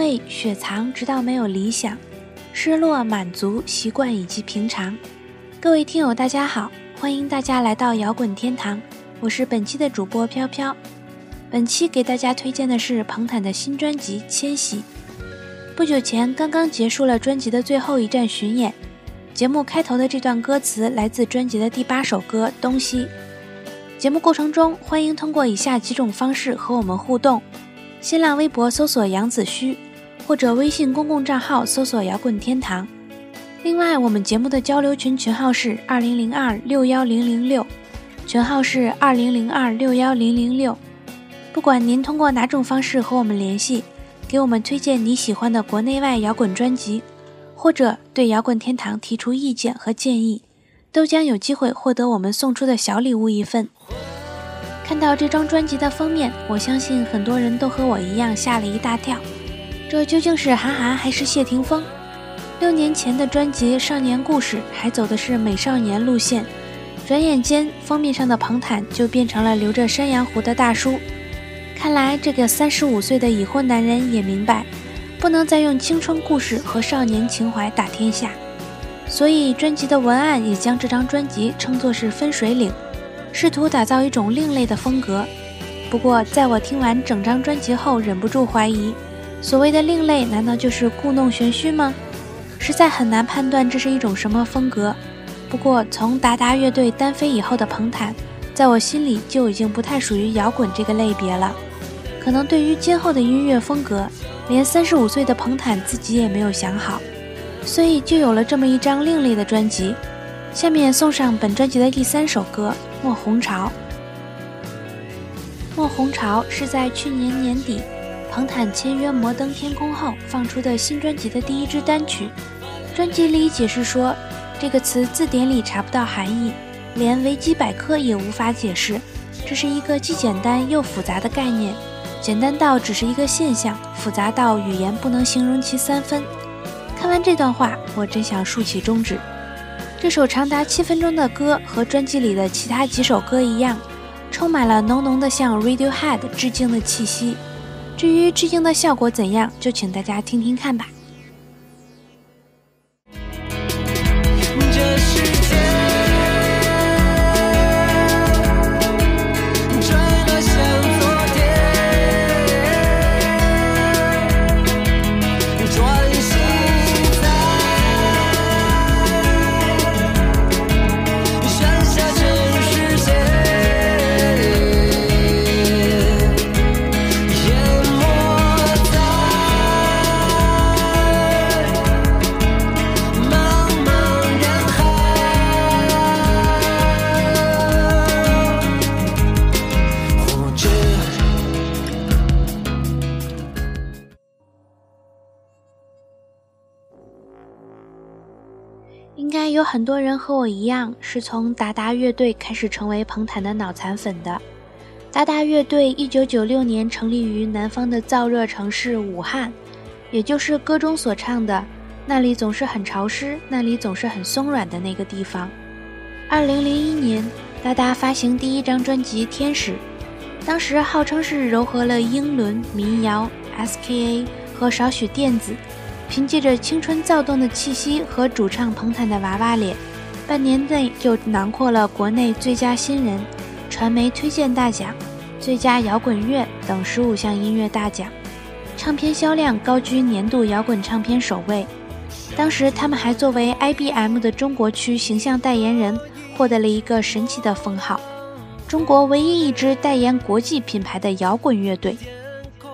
上位雪藏，直到没有理想；失落满足，习惯以及平常。各位听友，大家好，欢迎大家来到摇滚天堂，我是本期的主播飘飘。本期给大家推荐的是彭坦的新专辑《迁徙》。不久前刚刚结束了专辑的最后一站巡演。节目开头的这段歌词来自专辑的第八首歌《东西》。节目过程中，欢迎通过以下几种方式和我们互动：新浪微博搜索杨子虚，或者微信公共账号搜索摇滚天堂。另外，我们节目的交流群群号是二零零二六幺零零六，群号是二零零二六幺零零六。不管您通过哪种方式和我们联系，给我们推荐你喜欢的国内外摇滚专辑。或者对摇滚天堂提出意见和建议，都将有机会获得我们送出的小礼物一份。看到这张专辑的封面，我相信很多人都和我一样吓了一大跳。这究竟是韩寒还是谢霆锋？六年前的专辑《少年故事》还走的是美少年路线，转眼间封面上的彭坦就变成了留着山羊胡的大叔。看来这个三十五岁的已婚男人也明白。不能再用青春故事和少年情怀打天下，所以专辑的文案也将这张专辑称作是分水岭，试图打造一种另类的风格。不过，在我听完整张专辑后，忍不住怀疑，所谓的另类难道就是故弄玄虚吗？实在很难判断这是一种什么风格。不过，从达达乐队单飞以后的彭坦，在我心里就已经不太属于摇滚这个类别了。可能对于今后的音乐风格。连三十五岁的彭坦自己也没有想好，所以就有了这么一张另类的专辑。下面送上本专辑的第三首歌《莫红潮》。《莫红潮》是在去年年底彭坦签约摩登天空后放出的新专辑的第一支单曲。专辑里解释说，这个词字典里查不到含义，连维基百科也无法解释，这是一个既简单又复杂的概念。简单到只是一个现象，复杂到语言不能形容其三分。看完这段话，我真想竖起中指。这首长达七分钟的歌和专辑里的其他几首歌一样，充满了浓浓的向 Radiohead 致敬的气息。至于致敬的效果怎样，就请大家听听看吧。很多人和我一样，是从达达乐队开始成为彭坦的脑残粉的。达达乐队一九九六年成立于南方的燥热城市武汉，也就是歌中所唱的“那里总是很潮湿，那里总是很松软的那个地方”。二零零一年，达达发行第一张专辑《天使》，当时号称是糅合了英伦、民谣、SKA 和少许电子。凭借着青春躁动的气息和主唱彭坦的娃娃脸，半年内就囊括了国内最佳新人、传媒推荐大奖、最佳摇滚乐等十五项音乐大奖，唱片销量高居年度摇滚唱片首位。当时他们还作为 IBM 的中国区形象代言人，获得了一个神奇的封号：中国唯一一支代言国际品牌的摇滚乐队。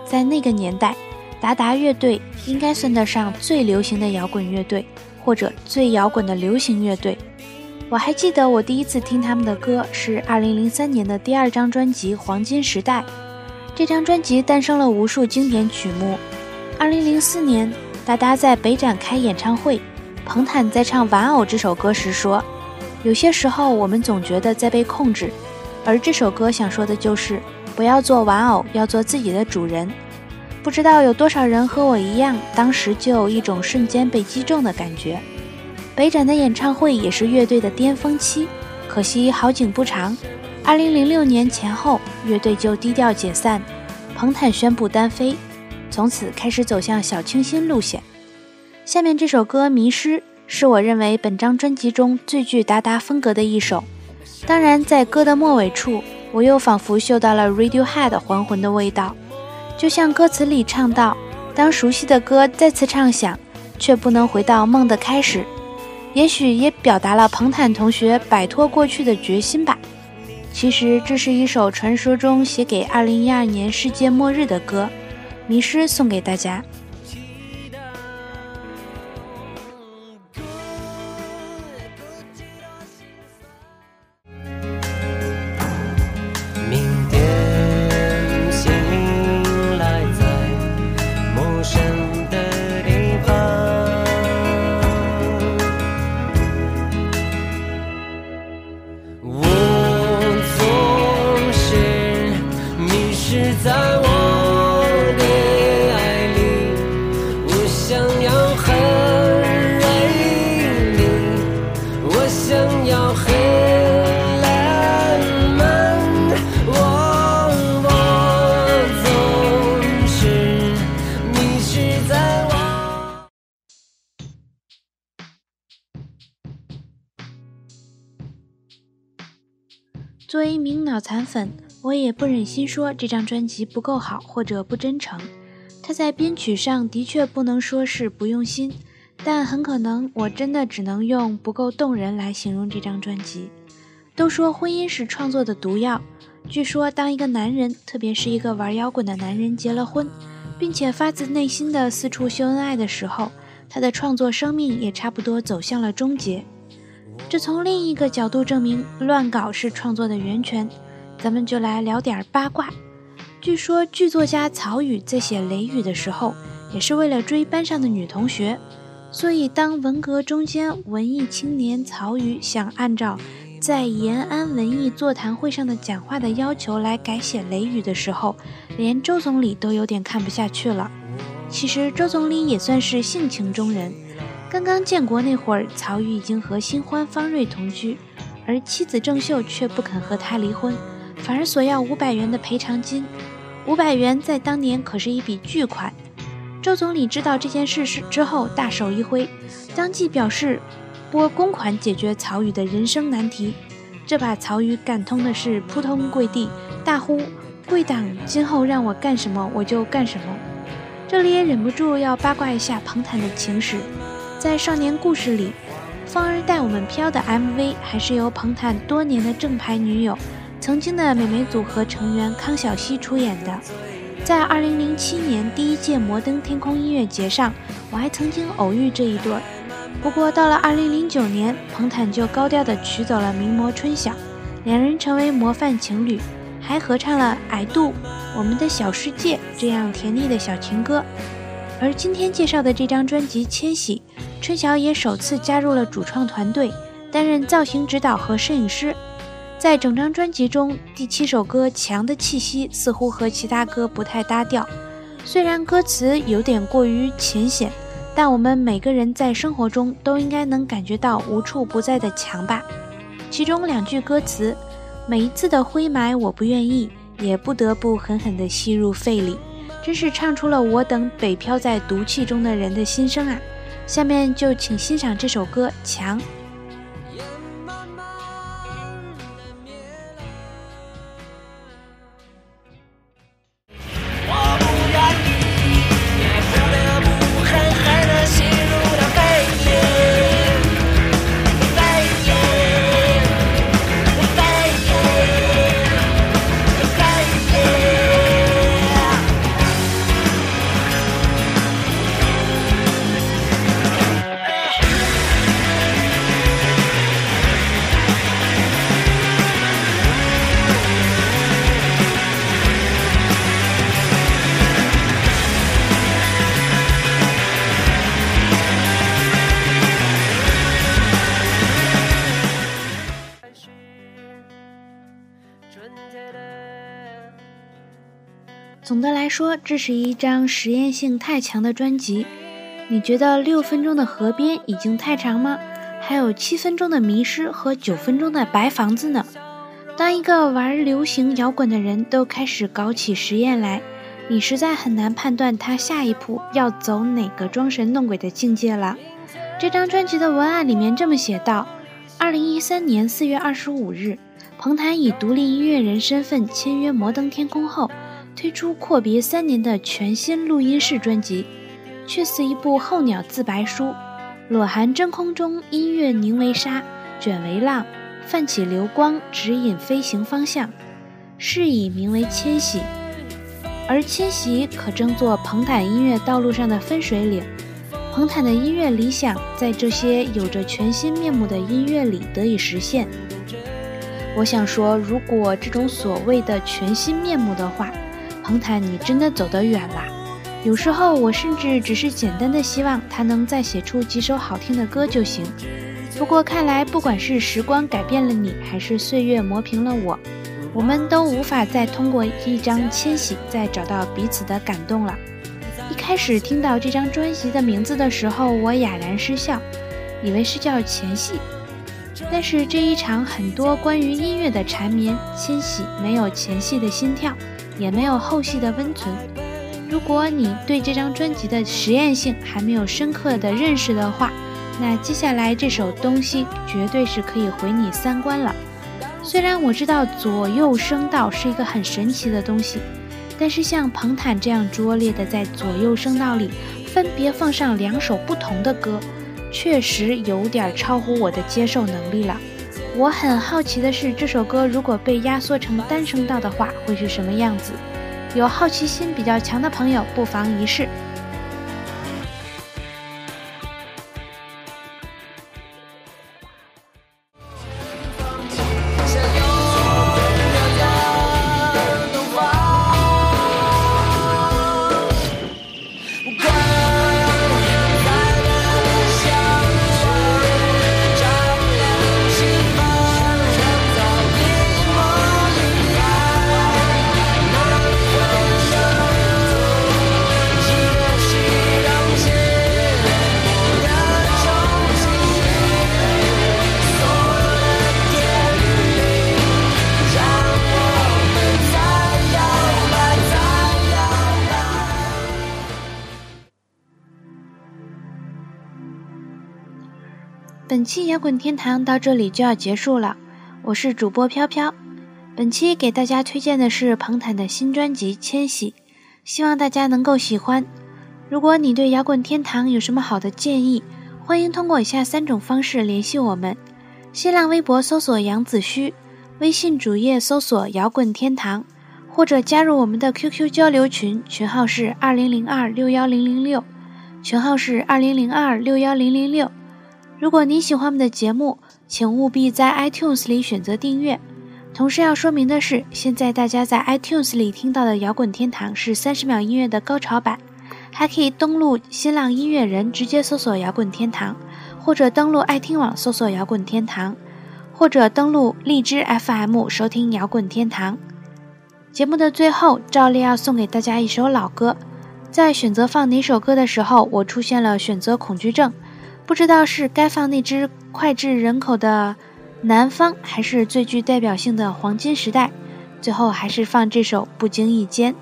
在那个年代。达达乐队应该算得上最流行的摇滚乐队，或者最摇滚的流行乐队。我还记得我第一次听他们的歌是2003年的第二张专辑《黄金时代》。这张专辑诞生了无数经典曲目。2004年，达达在北展开演唱会，彭坦在唱《玩偶》这首歌时说：“有些时候我们总觉得在被控制，而这首歌想说的就是不要做玩偶，要做自己的主人。”不知道有多少人和我一样，当时就有一种瞬间被击中的感觉。北展的演唱会也是乐队的巅峰期，可惜好景不长。二零零六年前后，乐队就低调解散，彭坦宣布单飞。从此开始走向小清新路线。下面这首歌《迷失》是我认为本张专辑中最具达达风格的一首。当然，在歌的末尾处，我又仿佛嗅到了 Radiohead 还魂的味道，就像歌词里唱到：“当熟悉的歌再次唱响，却不能回到梦的开始。”也许也表达了彭坦同学摆脱过去的决心吧。其实，这是一首传说中写给2012年世界末日的歌，《迷失》送给大家。作为一名脑残粉，我也不忍心说这张专辑不够好或者不真诚。他在编曲上的确不能说是不用心，但很可能我真的只能用不够动人来形容这张专辑。都说婚姻是创作的毒药，据说当一个男人，特别是一个玩摇滚的男人结了婚，并且发自内心的四处秀恩爱的时候，他的创作生命也差不多走向了终结。这从另一个角度证明，乱搞是创作的源泉。咱们就来聊点八卦。据说剧作家曹禺在写《雷雨》的时候，也是为了追班上的女同学。所以，当文革中间文艺青年曹禺想按照在延安文艺座谈会上的讲话的要求来改写《雷雨》的时候，连周总理都有点看不下去了。其实，周总理也算是性情中人。刚刚建国那会儿，曹禺已经和新欢方瑞同居，而妻子郑秀却不肯和他离婚，反而索要五百元的赔偿金。五百元在当年可是一笔巨款。周总理知道这件事时之后，大手一挥，当即表示拨公款解决曹禺的人生难题。这把曹禺感通的是扑通跪地，大呼：“贵党今后让我干什么我就干什么。”这里也忍不住要八卦一下彭坦的情史。在《少年故事》里，《风儿带我们飘》的 MV 还是由彭坦多年的正牌女友、曾经的美眉组合成员康小溪出演的。在2007年第一届摩登天空音乐节上，我还曾经偶遇这一对儿。不过到了2009年，彭坦就高调的娶走了名模春晓，两人成为模范情侣，还合唱了《矮度》《我们的小世界》这样甜蜜的小情歌。而今天介绍的这张专辑《千禧》。春晓也首次加入了主创团队，担任造型指导和摄影师。在整张专辑中，第七首歌《强的气息》似乎和其他歌不太搭调。虽然歌词有点过于浅显，但我们每个人在生活中都应该能感觉到无处不在的强吧。其中两句歌词：“每一次的灰霾，我不愿意，也不得不狠狠地吸入肺里。”真是唱出了我等北漂在毒气中的人的心声啊！下面就请欣赏这首歌《墙》。总的来说，这是一张实验性太强的专辑。你觉得六分钟的河边已经太长吗？还有七分钟的迷失和九分钟的白房子呢？当一个玩流行摇滚的人都开始搞起实验来，你实在很难判断他下一步要走哪个装神弄鬼的境界了。这张专辑的文案里面这么写道：二零一三年四月二十五日，彭坦以独立音乐人身份签约摩登天空后，推出阔别三年的全新录音室专辑，却似一部候鸟自白书，裸含真空中音乐凝为沙，卷为浪，泛起流光，指引飞行方向，是以名为迁徙。而迁徙可称作彭坦音乐道路上的分水岭。彭坦的音乐理想在这些有着全新面目的音乐里得以实现。我想说，如果这种所谓的全新面目的话，彭坦你真的走得远了。有时候我甚至只是简单的希望他能再写出几首好听的歌就行。不过看来，不管是时光改变了你，还是岁月磨平了我，我们都无法再通过一张迁徙再找到彼此的感动了。一开始听到这张专辑的名字的时候，我哑然失笑，以为是叫前戏。但是这一场很多关于音乐的缠绵迁徙，没有前戏的心跳，也没有后续的温存。如果你对这张专辑的实验性还没有深刻的认识的话，那接下来这首东西绝对是可以毁你三观了。虽然我知道左右声道是一个很神奇的东西。但是像彭坦这样拙劣的在左右声道里分别放上两首不同的歌，确实有点超乎我的接受能力了。我很好奇的是，这首歌如果被压缩成单声道的话，会是什么样子？有好奇心比较强的朋友，不妨一试。本期摇滚天堂到这里就要结束了，我是主播飘飘。本期给大家推荐的是彭坦的新专辑《迁徙》，希望大家能够喜欢。如果你对摇滚天堂有什么好的建议，欢迎通过以下三种方式联系我们：新浪微博搜索杨子虚，微信主页搜索摇滚天堂，或者加入我们的 QQ 交流群，群号是二零零二六幺零零六，群号是二零零二六幺零零六。如果您喜欢我们的节目，请务必在 iTunes 里选择订阅。同时要说明的是，现在大家在 iTunes 里听到的《摇滚天堂》是三十秒音乐的高潮版，还可以登录新浪音乐人直接搜索“摇滚天堂”，或者登录爱听网搜索“摇滚天堂”，或者登录荔枝 FM 收听《摇滚天堂》。节目的最后，照例要送给大家一首老歌。在选择放哪首歌的时候，我出现了选择恐惧症。不知道是该放那只脍炙人口的《南方》，还是最具代表性的《黄金时代》。最后还是放这首《不经意间》。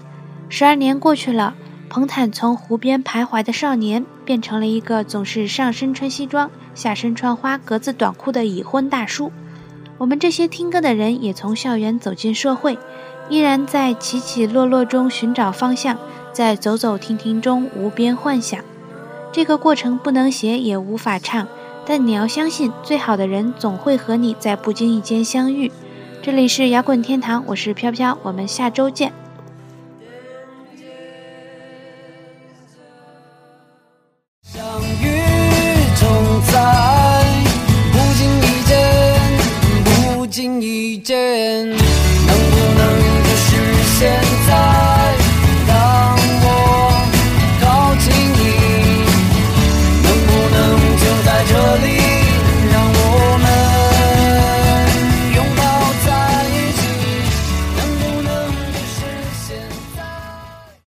十二年过去了，彭坦从湖边徘徊的少年，变成了一个总是上身穿西装、下身穿花格子短裤的已婚大叔。我们这些听歌的人，也从校园走进社会，依然在起起落落中寻找方向，在走走停停中无边幻想。这个过程不能写也无法唱但你要相信最好的人总会和你在不经意间相遇。这里是摇滚天堂我是飘飘我们下周见。